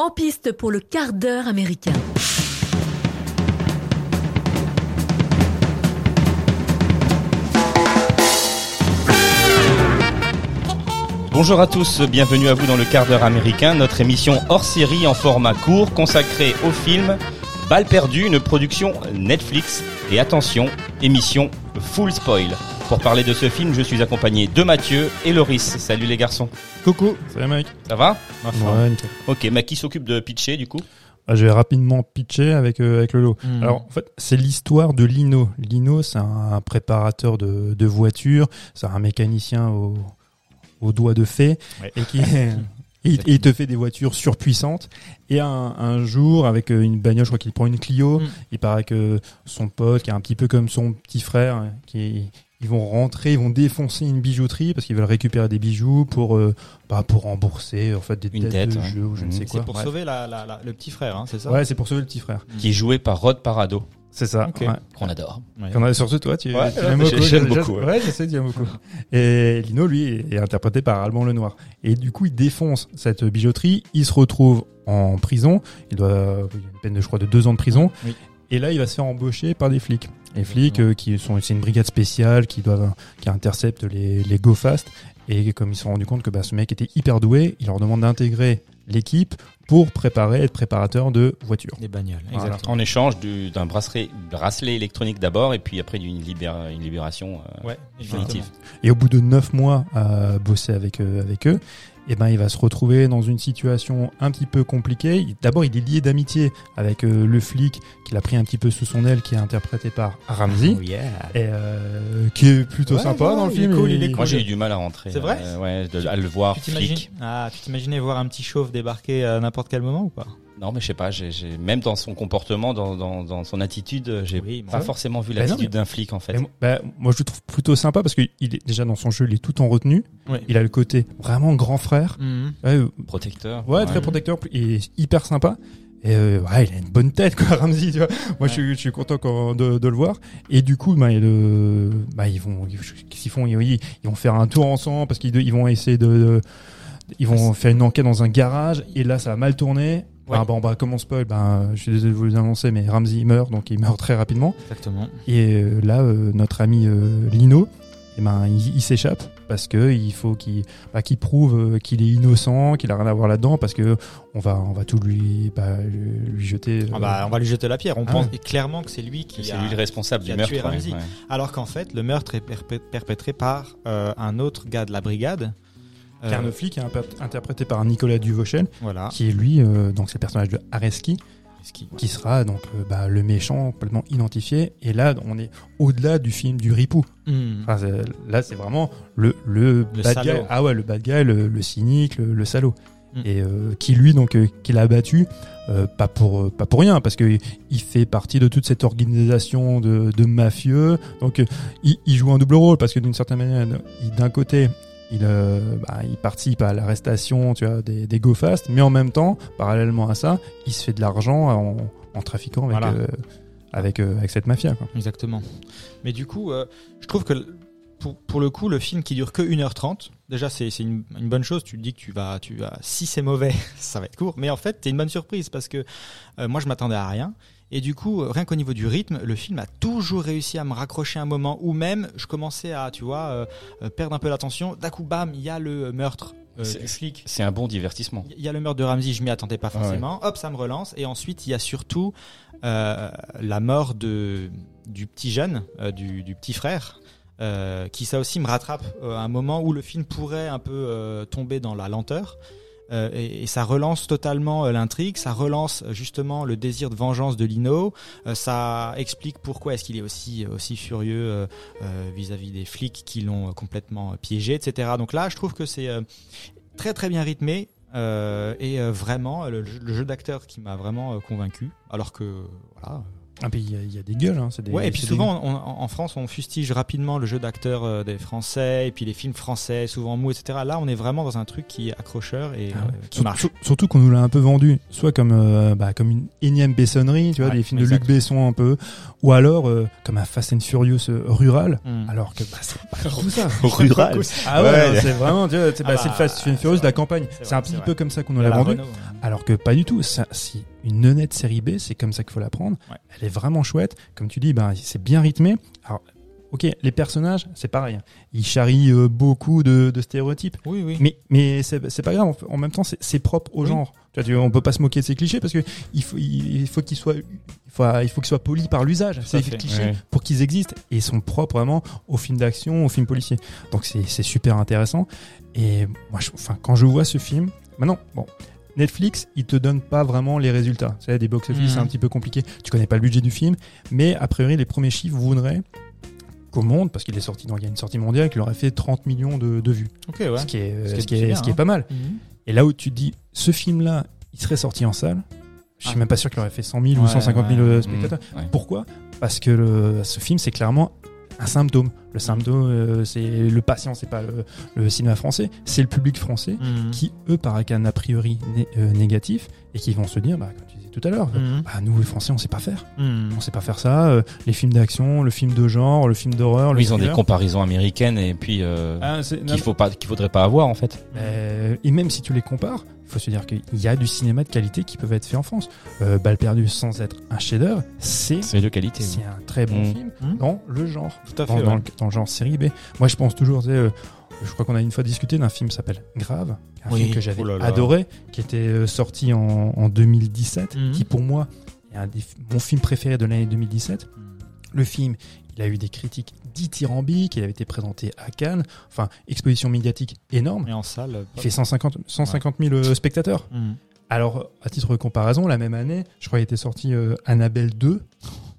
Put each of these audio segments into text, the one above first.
En piste pour le quart d'heure américain. Bonjour à tous, bienvenue à vous dans le quart d'heure américain, notre émission hors série en format court consacrée au film Balle perdue, une production Netflix. Et attention, émission full spoil. Pour parler de ce film, je suis accompagné de Mathieu et Loris. Salut les garçons. Coucou, salut mec. Ça va Ouais, nickel. Ok, mais qui s'occupe de pitcher du coup Ah, je vais rapidement pitcher avec euh, avec le lot. Hmm. Alors en fait, c'est l'histoire de Lino. Lino, c'est un préparateur de, de voitures, c'est un mécanicien au, au doigt de fée Ouais. et qui et il te fait des voitures surpuissantes. Et un, un jour, avec euh, une bagnole, je crois qu'il prend une Clio. Mm. Il paraît que son pote, qui est un petit peu comme son petit frère, qui ils vont rentrer, ils vont défoncer une bijouterie parce qu'ils veulent récupérer des bijoux pour euh, bah, pour rembourser en fait des Une dettes dette, de ouais. jeu ou je ne Mhm. sais C'est quoi. Pour Bref. sauver la, la- la- le petit frère, hein, c'est ça? Ouais, c'est pour sauver le petit frère. Qui est joué par Rod Parado. C'est ça. Ok. ouais. Qu'on adore. Ouais. Qu'on a sur ce toi, tu, Ouais, tu j'ai- beaucoup. j'aime beaucoup, ouais. Ouais, je sais, tu aimes beaucoup. Et Lino, lui, est interprété par Alban Lenoir. Et du coup, il défonce cette bijouterie. Il se retrouve en prison. Il doit, il y a une peine de, je crois, de deux ans de prison. Oui. Et là, il va se faire embaucher par des flics. Les flics, euh, qui sont, c'est une brigade spéciale qui doivent, qui intercepte les, les go fast. Et comme ils se sont rendus compte que bah, ce mec était hyper doué, il leur demande d'intégrer l'équipe pour préparer, être préparateur de voitures. Des bagnoles, Voilà. exactement. En échange du- d'un bracelet, bracelet électronique d'abord et puis après d'une libéra- une libération euh, Ouais, définitive. Et au bout de neuf mois à bosser avec, euh, avec eux, eh ben, il va se retrouver dans une situation un petit peu compliquée. D'abord, il est lié d'amitié avec euh, le flic qu'il a pris un petit peu sous son aile, qui est interprété par Ramsey, Oh yeah. et euh, qui est plutôt Ouais, sympa ouais, dans le film. cool, il Moi j'ai eu du mal à rentrer. C'est vrai euh, Ouais, de- à le voir Tu flic. ah, tu t'imaginais voir un petit chauve débarquer à n'importe quel moment ou pas? Non, mais je sais pas, j'ai, même dans son comportement, dans, dans, dans son attitude, j'ai Oui, pas forcément vu Bah l'attitude d'un flic en fait. Moi- bah, moi, je le trouve plutôt sympa parce qu'il est déjà dans son jeu, il est tout en retenue. Il a le côté vraiment grand frère. Mhm. Ouais, euh, Protecteur. Ouais, très protecteur, il est hyper sympa. Et euh, ouais, il a une bonne tête, quoi, Ramsey, tu vois. Moi, je, suis, je suis content quand- de, de le voir. Et du coup, bah, il, euh, bah, ils vont, ils- qu'est-ce qu'ils font? Ils, ils vont faire un tour ensemble parce qu'ils ils vont essayer de, de- ils vont faire une enquête dans un garage. Et là, ça a mal tourné. Ouais. Bah, bon, bah, comment spoil Ben, je suis désolé de vous l'annoncer, mais Ramsey meurt, donc il meurt très rapidement. Exactement. Et euh, là, euh, notre ami euh, Lino, eh ben, il, il s'échappe parce que il faut qu'il bah, qu'il prouve euh, qu'il est innocent, qu'il a rien à voir là-dedans, parce que on va on va tout lui bah, lui lui jeter. euh, Ah bah, on va lui jeter la pierre. On Ah pense ouais. clairement que c'est lui qui C'est lui le responsable qui du meurtre. ouais, Ramsey. ouais. Alors qu'en fait, le meurtre est perpé- perpétré par euh, un autre gars de la brigade. Euh, Car le flic est interprété par Nicolas Duvauchel, Voilà. qui est lui euh, donc c'est le personnage de Areski, qui- qui sera donc euh, bah, le méchant complètement identifié. Et là, on est au-delà du film du ripou. Enfin, c'est- là, c'est vraiment le le, Le bad guy. Ah ouais, le bad guy, le, le cynique, le, le salaud. Mm. Et euh, qui lui donc euh, qui l'a abattu euh, pas pour pas pour rien parce que il fait partie de toute cette organisation de, de mafieux. Donc il, il joue un double rôle parce que d'une certaine manière, d'un côté il, euh, bah, il participe à l'arrestation tu vois, des, des go fast, mais en même temps, parallèlement à ça, il se fait de l'argent en, en trafiquant avec, Voilà. euh, avec, euh, avec cette mafia. Quoi. Exactement. Mais du coup, je trouve que pour, pour le coup, le film qui dure que 1h30, déjà c'est une, une bonne chose. Tu te dis que tu vas, tu vas, si c'est mauvais, ça va être court. Mais en fait, c'est une bonne surprise parce que moi je m'attendais à rien. Et du coup, euh, rien qu'au niveau du rythme, le film a toujours réussi à me raccrocher un moment où même je commençais à, tu vois, euh, euh, perdre un peu l'attention. D'un coup, bam, il y a le meurtre euh, C'est- du flic. C'est un bon divertissement. Il y a le meurtre de Ramsey, je m'y attendais pas Ah ouais. forcément. Hop, ça me relance. Et ensuite, il y a surtout euh, la mort de du petit jeune, du, du petit frère, qui ça aussi me rattrape à un moment où le film pourrait un peu tomber dans la lenteur. Euh, et, ça relance totalement euh, l'intrigue, ça relance euh, justement le désir de vengeance de Lino, ça explique pourquoi est-ce qu'il est aussi aussi furieux vis-à-vis des flics qui l'ont complètement piégé, etc. Donc là, je trouve que c'est très très bien rythmé et vraiment le, le jeu d'acteur qui m'a vraiment convaincu. Alors que voilà, Ah, puis il y, a- il y a des gueules, hein, c'est des. Ouais, et puis souvent, on- en en France, on fustige rapidement le jeu d'acteur euh, des Français, et puis les films français, souvent mous, etc. Là, on est vraiment dans un truc qui est accrocheur et Ah ouais. euh, qui marche. sur- surtout qu'on nous l'a un peu vendu, soit comme euh, bah, comme une énième Bessonnerie, tu vois, Ouais, des films exact. de Luc Besson un peu, ou alors euh, comme un Fast and Furious euh, rural, Mm. alors que bah, c'est pas tout ça. Rural. Ah ouais, Ouais. c'est vraiment, tu vois, c'est bah, Ah c'est le bah, Fast and Furious de la campagne. C'est un petit peu comme ça qu'on nous l'a vendu. Hein. Alors que pas du tout. Ça, si une nonnette série B, c'est comme ça qu'il faut la prendre. Ouais. Elle est vraiment chouette. Comme tu dis, ben, c'est bien rythmé. Alors, ok, les personnages, c'est pareil. Ils charrient euh, beaucoup de, de stéréotypes. Oui, oui. Mais, mais c'est pas grave. En même temps, c'est propre au Oui. genre. Tu vois, tu- on peut pas se moquer de ces clichés parce que il faut, il, il faut qu'ils soient, il faut, il faut qu'ils soient polis par l'usage. Ces clichés pour qu'ils existent et ils sont propres vraiment aux films d'action, aux films policiers. Donc c'est c'est super intéressant. Et moi, je, enfin, quand je vois ce film, maintenant, bon. Netflix, il te donne pas vraiment les résultats. Sais, des box-office, Mhm. c'est un petit peu compliqué. Tu connais pas le budget du film, mais a priori, les premiers chiffres voudraient qu'au monde, parce qu'il est sorti, il y a une sortie mondiale, qu'il aurait fait 30 millions de, de vues. Ouais. Ce qui est, Ce qui est ce qui est, bien, ce qui est hein. pas mal. Mhm. Et là où tu te dis, ce film-là, il serait sorti en salle, je suis Ah. même pas sûr qu'il aurait fait 100 000 ou Ouais, 150 000 ouais. euh, Mm. spectateurs. Ouais. Pourquoi? Parce que le, ce film, c'est clairement un symptôme. Le symptôme, euh, c'est le patient, c'est pas le, le cinéma français, c'est le public français Mhm. qui, eux, par un a priori né- euh, négatif et qui vont se dire, bah, comme tu disais tout à l'heure, Mhm. bah, nous, les Français, on sait pas faire. Mhm. On sait pas faire ça. euh, les films d'action, le film de genre, le film d'horreur, le Oui, ils ont des comparaisons américaines et puis euh, Ah, qu'il faut pas, qu'il faudrait pas avoir en fait. Euh, et même si tu les compares, faut se dire qu'il y a du cinéma de qualité qui peut être fait en France. Euh, Balle perdue sans être un chef-d'œuvre, c'est C'est de qualité. c'est un très bon Mm. film Mm. dans le genre, Tout à fait. dans, le, dans le genre série B. Moi, je pense toujours, euh, je crois qu'on a une fois discuté d'un film qui s'appelle Grave, un Oui. film que j'avais Oh adoré, qui était euh, sorti en, en 2017, Mhm. qui pour moi est un des mon film préféré de l'année 2017. Mhm. Le film, il a eu des critiques dithyrambiques, il avait été présenté à Cannes, enfin, exposition médiatique énorme. Et en salle. Il fait 150, 150 000 euh, spectateurs. Mhm. Alors, à titre de comparaison, la même année, je crois qu'il était sorti euh, Annabelle 2.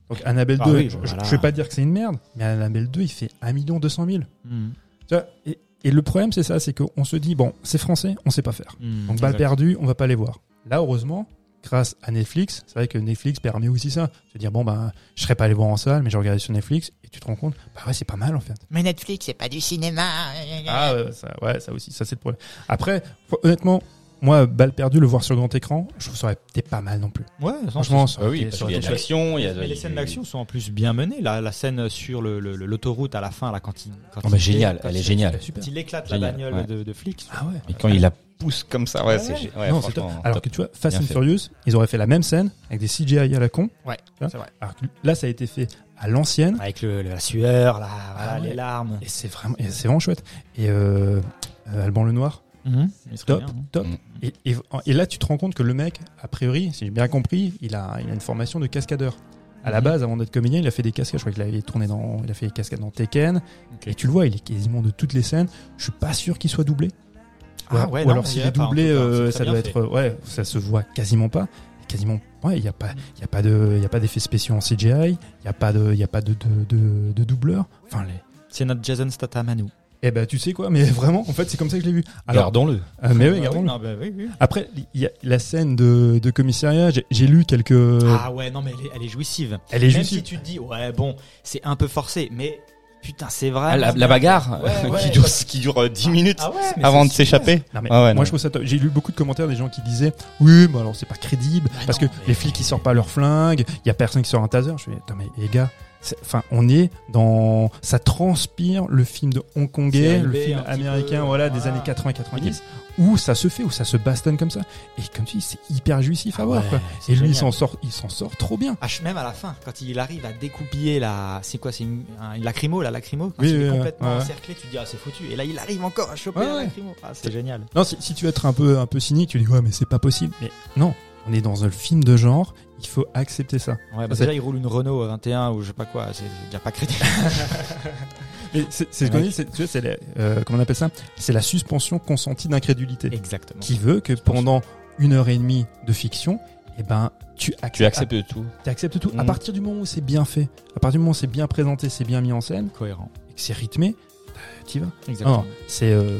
Donc, Annabelle Ah 2, oui, je, voilà. je vais pas dire que c'est une merde, mais Annabelle 2, il fait 1 200 000. Mhm. Tu vois, et, et le problème, c'est ça, c'est qu'on se dit, bon, c'est français, on sait pas faire. Mhm. Donc, balle perdue, on va pas les voir. Là, heureusement, grâce à Netflix, c'est vrai que Netflix permet aussi ça. Se dire, bon, ben, je serais pas allé voir en salle, mais j'ai regardé sur Netflix, et tu te rends compte, bah ouais, c'est pas mal, en fait. Mais Netflix, c'est pas du cinéma. Ah ouais, ça, ouais, ça aussi, ça c'est le problème. Après, honnêtement, moi, balle perdue, le voir sur grand écran, je trouve ça aurait été pas mal non plus. Ouais, Franchement, ça Ah aurait oui, parce qu'il y a de l'action, a les scènes d'action sont en plus bien menées. La, la scène sur le- le- le- l'autoroute à la fin, là, quand il. Quand Oh, mais il- génial, elle est géniale. super. Quand il éclate la bagnole ouais. de, de flic. Ah ouais. Et quand il la pousse comme ça, ouais, gé- ouais, non, c'est top. franchement, Alors que tu vois, Fast Bien and fait. Furious, ils auraient fait la même scène avec des CGI à la con. Ouais, c'est vrai. Alors que là, ça a été fait à l'ancienne. Avec le, la sueur, là, voilà, Ah ouais. les larmes. Et c'est vraiment, et c'est vraiment chouette. Et euh, euh, Alban Lenoir, serait top, bien, hein. top. Mm. Et, et, et là, tu te rends compte que le mec, a priori, si j'ai bien compris, il a, il a une formation de cascadeur. À la Mhm. base, avant d'être comédien, il a fait des cascades. Je crois qu'il avait tourné dans, il a fait des cascades dans Tekken. Et tu le vois, il est quasiment de toutes les scènes. Je suis pas sûr qu'il soit doublé. Ah ou, ouais, ou non, alors s'il est doublé, cas, euh, ça doit être, ouais, ça se voit quasiment pas. Quasiment, ouais, il y a pas, il y a pas de, il y a pas d'effets spéciaux en CGI. Il y a pas de, il y a pas de, de, de, de doubleur. Enfin, les, C'est notre Jason Statham à nous. eh ben, tu sais quoi, mais vraiment, en fait, c'est comme ça que je l'ai vu. Alors, Gardons-le. euh, mais oui, Ah gardons-le. non, bah oui, oui. Après, il y a la scène de, de commissariat. J'ai j'ai lu quelques. Ah ouais, non, mais elle est, elle est jouissive. elle est Même si tu te dis, ouais, bon, c'est un peu forcé, mais putain, c'est vrai. Ah, la, la bagarre Ouais, ouais. qui dure, qui dure euh, 10 minutes Ah ouais, avant de s'échapper. Ah moi non. je trouve ça. J'ai lu beaucoup de commentaires des gens qui disaient oui mais alors c'est pas crédible Bah parce non, que les flics ils sortent pas leurs flingues il y a personne qui sort un taser je fais attends mais les gars enfin on est dans ça transpire le film de hongkongais le film américain peu, voilà des années 80 90 où ça se fait où ça se bastonne comme ça et comme tu dis c'est hyper jouissif à Ah voir quoi. et lui il s'en sort il s'en sort trop bien Ah, même à la fin, quand il arrive à découpiller la, c'est quoi, c'est une, un- une lacrymo, la lacrymo, quand Oui, il oui, est ouais, complètement ouais. encerclé, tu te dis, ah, c'est foutu. Et là, il arrive encore à choper Ouais, la lacrymo. Ah, c'est génial. non si, si tu veux être un peu un peu cynique tu dis ouais mais c'est pas possible mais non on est dans un film de genre il faut accepter ça Ouais, bah déjà, il roule une Renault 21 ou je sais pas quoi, c'est, il y a pas crédit. Mais c'est ce qu'on dit, c'est tu vois, c'est la- euh, comment on appelle ça? C'est la suspension consentie d'incrédulité, Exactement. qui veut que pendant une heure et demie de fiction, eh ben tu acceptes, Tu acceptes tout. tu acceptes tout. À Mhm. partir du moment où c'est bien fait, à partir du moment où c'est bien présenté, c'est bien mis en scène, Cohérent. et que c'est rythmé, tu y vas. Exactement. C'est euh,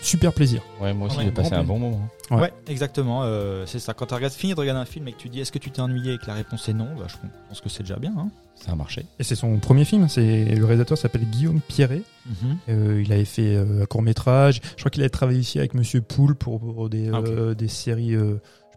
super plaisir. Ouais, moi aussi j'ai passé un bon moment. Ouais. Ouais, exactement. euh, c'est ça. Quand tu regardes, fini de regarder un film et que tu dis est-ce que tu t'es ennuyé et que la réponse est non, bah, je pense que c'est déjà bien. Hein. Ça a marché. Et c'est son premier film. C'est le réalisateur s'appelle Guillaume Pierret. Euh, il avait fait euh, un court métrage. Je crois qu'il avait travaillé ici avec Monsieur Poul pour, pour des, Ah, euh, des séries.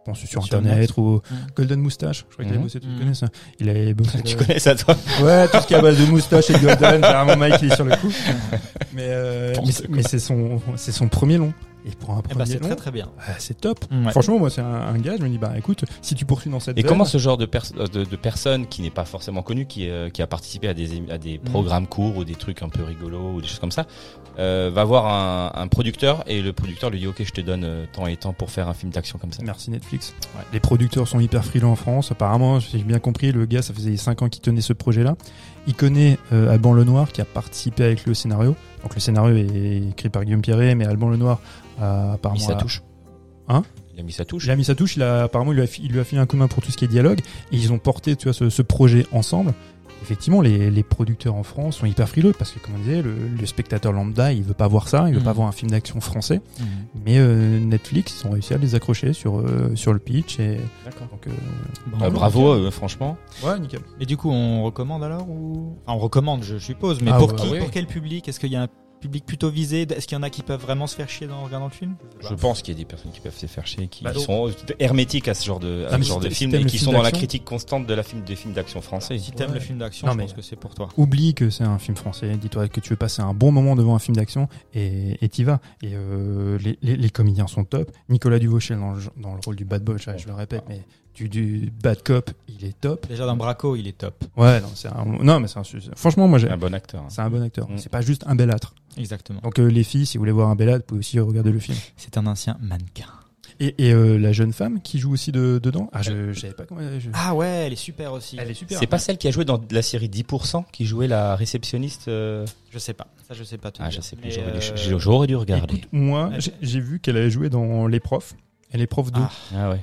Je pense sur, Sur internet Net. ou. Golden Moustache. Je crois qu'il avait Mhm. bossé. Tu Mhm. connais ça Il avait bossé. Tu euh, connais ça toi Ouais, tout ce qui est à base de moustache et de Golden. Généralement, Mike il est sur le coup. Mais, euh, mais, mais c'est son, c'est son premier long. Et pour un Eh premier bah, c'est très très bien. ah, c'est top. Ouais. Franchement, moi, c'est un, un gars. Je me dis, bah écoute, si tu poursuis dans cette Et veine- comment ce genre de, pers- euh, de, de personne qui n'est pas forcément connue, qui, euh, qui a participé à des, à des programmes courts ou des trucs un peu rigolos ou des choses comme ça, euh, va voir un, un producteur et le producteur lui dit ok je te donne euh, temps et temps pour faire un film d'action comme ça. Merci Netflix. Ouais. Les producteurs sont hyper frileux en France. Apparemment, si j'ai bien compris, le gars, ça faisait 5 ans qu'il tenait ce projet-là. Il connaît euh, Alban Lenoir qui a participé avec lui au scénario. Donc le scénario est écrit par Guillaume Pierret, mais Alban Lenoir a Il a apparemment mis sa touche. Hein Il a mis sa touche. Il a mis sa touche. Il a apparemment il lui a, il lui a filé un coup de main pour tout ce qui est dialogue. Et ils ont porté, tu vois, ce, ce projet ensemble. Effectivement, les, les producteurs en France sont hyper frileux parce que, comme on disait, le, le spectateur lambda, il veut pas voir ça, il veut pas voir un film d'action français. Mhm. Mais euh, Netflix, ils ont réussi à les accrocher sur euh, sur le pitch et donc euh, Bon, Bah, bravo euh, franchement. ouais nickel. Et du coup, on recommande alors ou enfin, on recommande, je suppose. Mais Ah pour ouais, qui ouais. Pour quel public? Est-ce qu'il y a un public plutôt visé Est-ce qu'il y en a qui peuvent vraiment se faire chier dans, en regardant le film? Je pense qu'il y a des personnes qui peuvent se faire chier, qui Bah, sont hermétiques à ce genre de, à Ah, ce genre si de film et qui film sont dans la critique constante de la film des films d'action français. Si t'aimes Ouais. le film d'action, Non, je mais- pense que c'est pour toi. Oublie que c'est un film français. Dis-toi que tu veux passer un bon moment devant un film d'action et et t'y vas. Et euh, les, les, les comédiens sont top. Nicolas Duvauchel dans le, dans le rôle du bad boy, je, je le répète, mais du, du bad cop, il est top. Déjà dans Braco, il est top. Ouais, non, c'est un, non, mais c'est un, franchement, moi, j'ai, Un bon acteur. hein. c'est un bon acteur. Mm. C'est pas juste un bel âtre. Exactement. Donc euh, les filles, si vous voulez voir un bel vous pouvez aussi regarder le film. C'est un ancien mannequin. Et, et euh, la jeune femme qui joue aussi de, dedans? Ah, je, je savais pas comment. Je- Ah ouais, elle est super aussi. elle est super. C'est pas celle qui a joué dans la série 10% qui jouait la réceptionniste euh, Je sais pas. Ça, je sais pas. Ah, je sais plus, j'aurais dû, euh, dû regarder. Écoute, moi, j'ai- vu qu'elle avait joué dans Les Profs. Elle est prof de. Ah, Ah ouais.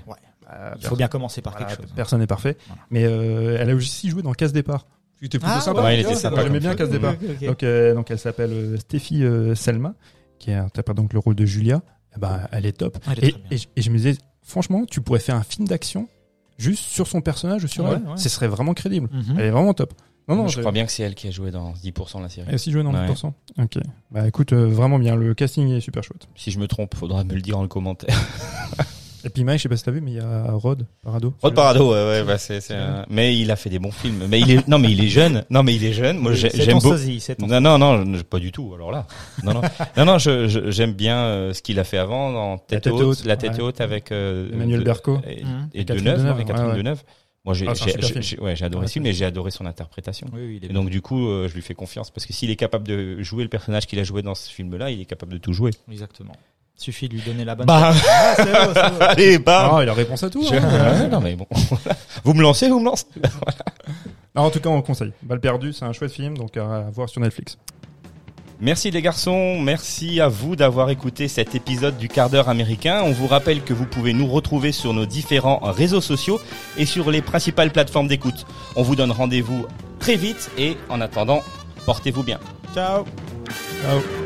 Euh, il faut bien commencer par Voilà, quelque chose. hein. Personne n'est parfait. Voilà. Mais euh, elle a aussi joué dans Casse Départ. C'était plutôt Ah, sympa. ouais, il était Ouais, sympa J'aimais bien film. Casse Départ. Donc, euh, donc elle s'appelle euh, Stéphie euh, Selma, qui interprète donc le rôle de Julia. Eh ben, elle est top. Elle est Et, et je- et je me disais, franchement, tu pourrais faire un film d'action juste sur son personnage, sur Ouais, elle. ouais. Ce serait vraiment crédible. Mhm. Elle est vraiment top. Non, non, je crois bien que c'est elle qui a joué dans 10% de la série. Elle a aussi joué dans Ouais. 10%. Ok. Bah écoute, euh, vraiment bien. Le casting est super chouette. Si je me trompe, faudra me le dire en le commentaire. Et puis Mike, je sais pas si t'as vu, mais il y a Rod Parado. Rod Parado, ouais, ouais, bah c'est, c'est un- mais il a fait des bons films. Mais il est, non, mais il est jeune. Non, mais il est jeune. Moi, j'ai- C'est j'aime ton beaucoup. sosie, c'est ton Non, non, non, pas du tout. Alors là, non, non, non, non, je, je- j'aime bien euh, ce qu'il a fait avant dans Tête, Tête haute, haute, la tête ouais. haute avec euh, Emmanuel de- Berco. et, Mhm. et Catherine Deneuve, Deneuve, avec Catherine ouais. Deneuve. Moi, j'ai, Ah, c'est un j'ai, super j'ai- film. j'ai- ouais, j'ai adoré Ouais, ce film et j'ai adoré son interprétation. Oui, oui, il est Et donc du coup, euh, je lui fais confiance parce que s'il est capable de jouer le personnage qu'il a joué dans ce film-là, il est capable de tout jouer. Exactement. Suffit de lui donner la bonne. Bam Ah, c'est beau, c'est beau. Allez, bam Ah, il a réponse à tout. Je- hein. Ouais, non mais bon, vous me lancez, vous me lancez. Alors, en tout cas, on conseille. Balle perdue, c'est un chouette film, donc à voir sur Netflix. Merci les garçons, merci à vous d'avoir écouté cet épisode du quart d'heure américain. On vous rappelle que vous pouvez nous retrouver sur nos différents réseaux sociaux et sur les principales plateformes d'écoute. On vous donne rendez-vous très vite et en attendant, portez-vous bien. Ciao. Ciao.